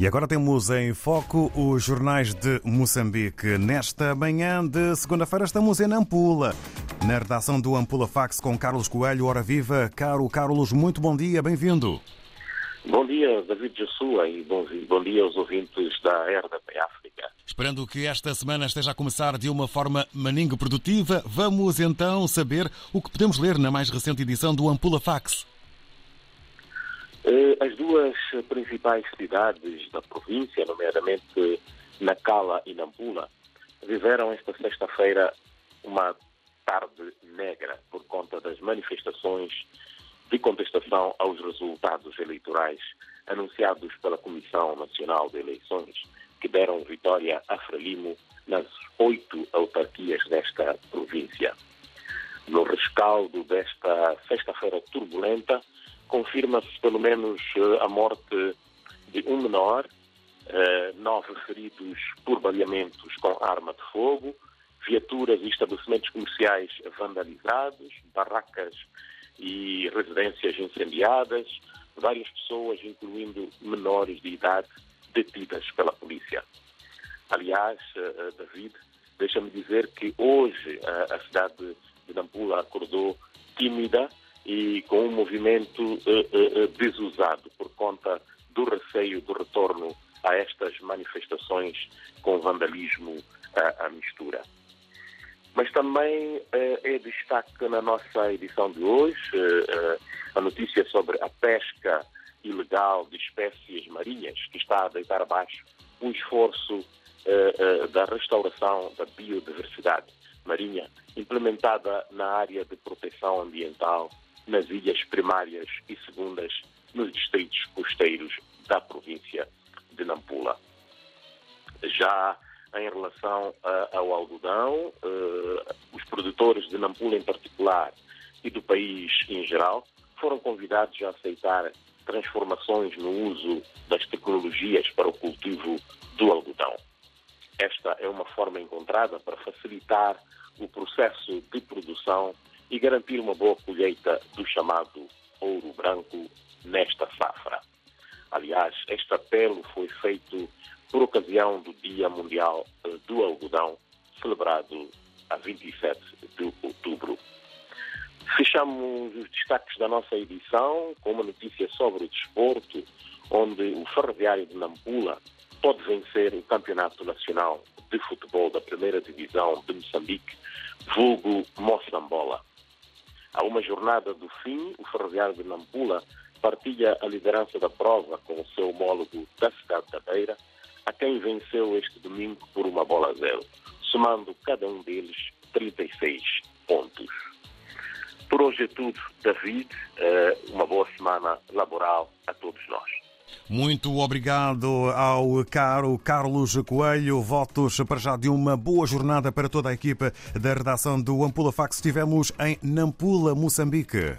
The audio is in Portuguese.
E agora temos em foco os jornais de Moçambique. Nesta manhã de segunda-feira estamos em Nampula, na redação do Ampula Fax com Carlos Coelho. Hora viva, caro Carlos, muito bom dia, bem-vindo. Bom dia, David Jassua, e bom, bom dia aos ouvintes da RDP África. Esperando que esta semana esteja a começar de uma forma maningo produtiva, vamos então saber o que podemos ler na mais recente edição do Ampula Fax. Eh, as duas principais cidades da província, nomeadamente Nacala e Nampula, viveram esta sexta-feira uma tarde negra por conta das manifestações de contestação aos resultados eleitorais anunciados pela Comissão Nacional de Eleições, que deram vitória a Frelimo nas oito autarquias desta província. No rescaldo desta sexta-feira turbulenta, confirma-se pelo menos a morte de um menor, nove feridos por baleamentos com arma de fogo, viaturas e estabelecimentos comerciais vandalizados, barracas e residências incendiadas, várias pessoas, incluindo menores de idade, detidas pela polícia. Aliás, David, deixa-me dizer que hoje a cidade de Nampula acordou tímida e com um movimento desusado por conta do receio do retorno a estas manifestações com vandalismo à mistura. Mas também é destaque na nossa edição de hoje a notícia sobre a pesca ilegal de espécies marinhas, que está a deitar abaixo o esforço da restauração da biodiversidade marinha implementada na área de proteção ambiental nas ilhas primárias e segundas nos distritos costeiros da província de Nampula. Já em relação ao algodão, os produtores de Nampula em particular e do país em geral foram convidados a aceitar transformações no uso das tecnologias para o cultivo do algodão. Esta é uma forma encontrada para facilitar o processo de produção e garantir uma boa colheita do chamado ouro branco nesta safra. Aliás, este apelo foi feito por ocasião do Dia Mundial do Algodão, celebrado a 27 de outubro. Fechamos os destaques da nossa edição com uma notícia sobre o desporto, onde o Ferroviário de Nampula pode vencer o Campeonato Nacional de Futebol da Primeira Divisão de Moçambique, vulgo Moçambola. A uma jornada do fim, o Ferroviário de Nampula partilha a liderança da prova com o seu homólogo da cidade da Beira, a quem venceu este domingo por uma bola a zero, somando cada um deles 36 pontos. Por hoje é tudo, David. Uma boa semana laboral a todos nós. Muito obrigado ao caro Carlos Coelho. Votos para já de uma boa jornada para toda a equipa da redação do Ampula Fax. Estivemos em Nampula, Moçambique.